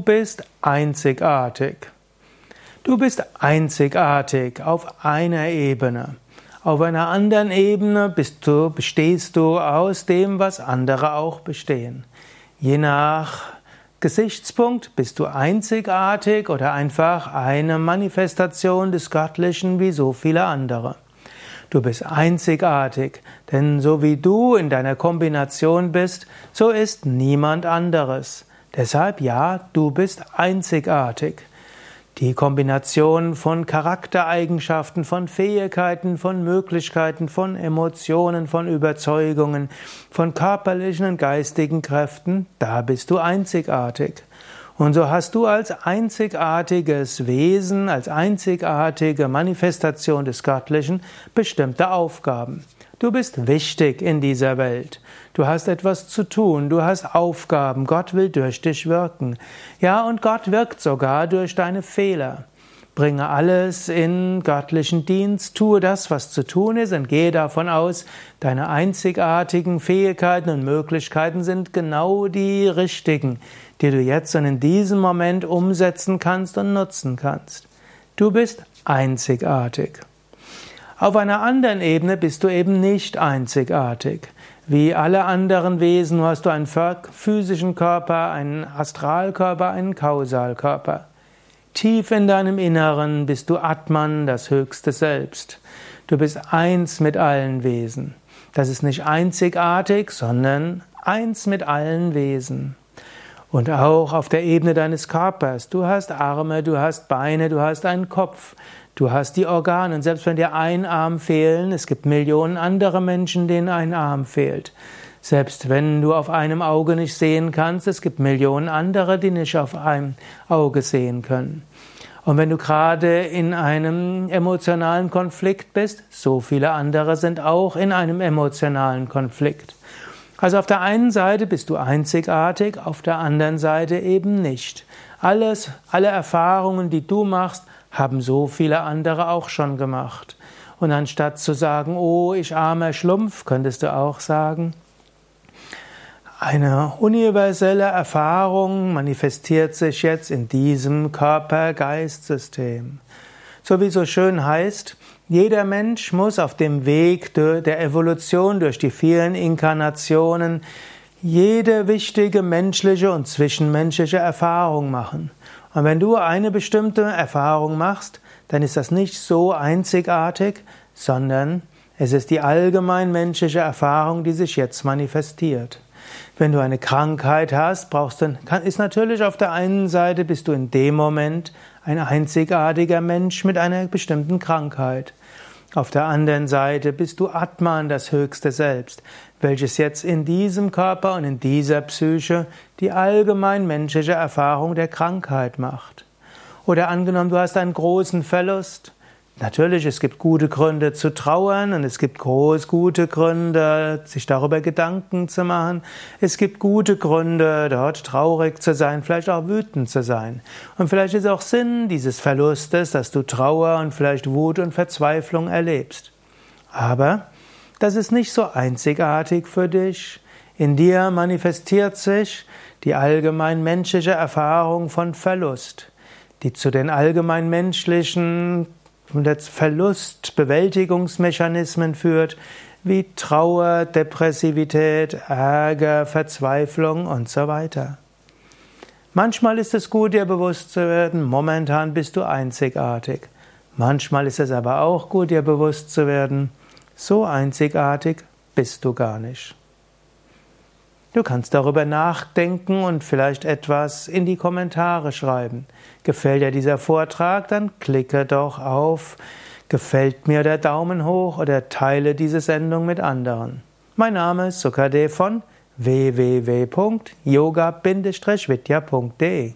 Du bist einzigartig. Du bist einzigartig auf einer Ebene. Auf einer anderen Ebene du, bestehst du aus dem, was andere auch bestehen. Je nach Gesichtspunkt bist du einzigartig oder einfach eine Manifestation des Göttlichen wie so viele andere. Du bist einzigartig, denn so wie du in deiner Kombination bist, so ist niemand anderes. Deshalb ja, du bist einzigartig. Die Kombination von Charaktereigenschaften, von Fähigkeiten, von Möglichkeiten, von Emotionen, von Überzeugungen, von körperlichen und geistigen Kräften, da bist du einzigartig. Und so hast du als einzigartiges Wesen, als einzigartige Manifestation des Göttlichen bestimmte Aufgaben. Du bist wichtig in dieser Welt. Du hast etwas zu tun, du hast Aufgaben, Gott will durch dich wirken. Ja, und Gott wirkt sogar durch deine Fehler. Bringe alles in göttlichen Dienst, tue das, was zu tun ist und gehe davon aus, deine einzigartigen Fähigkeiten und Möglichkeiten sind genau die richtigen, die du jetzt und in diesem Moment umsetzen kannst und nutzen kannst. Du bist einzigartig. Auf einer anderen Ebene bist du eben nicht einzigartig. Wie alle anderen Wesen hast du einen physischen Körper, einen Astralkörper, einen Kausalkörper. Tief in deinem Inneren bist du Atman, das höchste Selbst. Du bist eins mit allen Wesen. Das ist nicht einzigartig, sondern eins mit allen Wesen. Und auch auf der Ebene deines Körpers. Du hast Arme, du hast Beine, du hast einen Kopf. Du hast die Organe und selbst wenn dir ein Arm fehlen, es gibt Millionen andere Menschen, denen ein Arm fehlt. Selbst wenn du auf einem Auge nicht sehen kannst, es gibt Millionen andere, die nicht auf einem Auge sehen können. Und wenn du gerade in einem emotionalen Konflikt bist, so viele andere sind auch in einem emotionalen Konflikt. Also auf der einen Seite bist du einzigartig, auf der anderen Seite eben nicht. Alles, alle Erfahrungen, die du machst, haben so viele andere auch schon gemacht. Und anstatt zu sagen, oh, ich armer Schlumpf, könntest du auch sagen, eine universelle Erfahrung manifestiert sich jetzt in diesem Körper-Geist-System. So wie so schön heißt, jeder Mensch muss auf dem Weg der Evolution durch die vielen Inkarnationen jede wichtige menschliche und zwischenmenschliche Erfahrung machen. Und wenn du eine bestimmte Erfahrung machst, dann ist das nicht so einzigartig, sondern es ist die allgemein menschliche Erfahrung, die sich jetzt manifestiert. Wenn du eine Krankheit hast, brauchst du, ist natürlich auf der einen Seite bist du in dem Moment ein einzigartiger Mensch mit einer bestimmten Krankheit. Auf der anderen Seite bist du Atman, das höchste Selbst, welches jetzt in diesem Körper und in dieser Psyche die allgemein menschliche Erfahrung der Krankheit macht. Oder angenommen, du hast einen großen Verlust. Natürlich, es gibt gute Gründe zu trauern und es gibt groß gute Gründe, sich darüber Gedanken zu machen. Es gibt gute Gründe, dort traurig zu sein, vielleicht auch wütend zu sein. Und vielleicht ist auch Sinn dieses Verlustes, dass du Trauer und vielleicht Wut und Verzweiflung erlebst. Aber das ist nicht so einzigartig für dich. In dir manifestiert sich die allgemein menschliche Erfahrung von Verlust, die zu den allgemein menschlichen Verlustbewältigungsmechanismen führt, wie Trauer, Depressivität, Ärger, Verzweiflung und so weiter. Manchmal ist es gut, dir bewusst zu werden, momentan bist du einzigartig. Manchmal ist es aber auch gut, dir bewusst zu werden, so einzigartig bist du gar nicht. Du kannst darüber nachdenken und vielleicht etwas in die Kommentare schreiben. Gefällt dir dieser Vortrag, dann klicke doch auf Gefällt mir der Daumen hoch oder teile diese Sendung mit anderen. Mein Name ist Sukade von www.yoga-vidya.de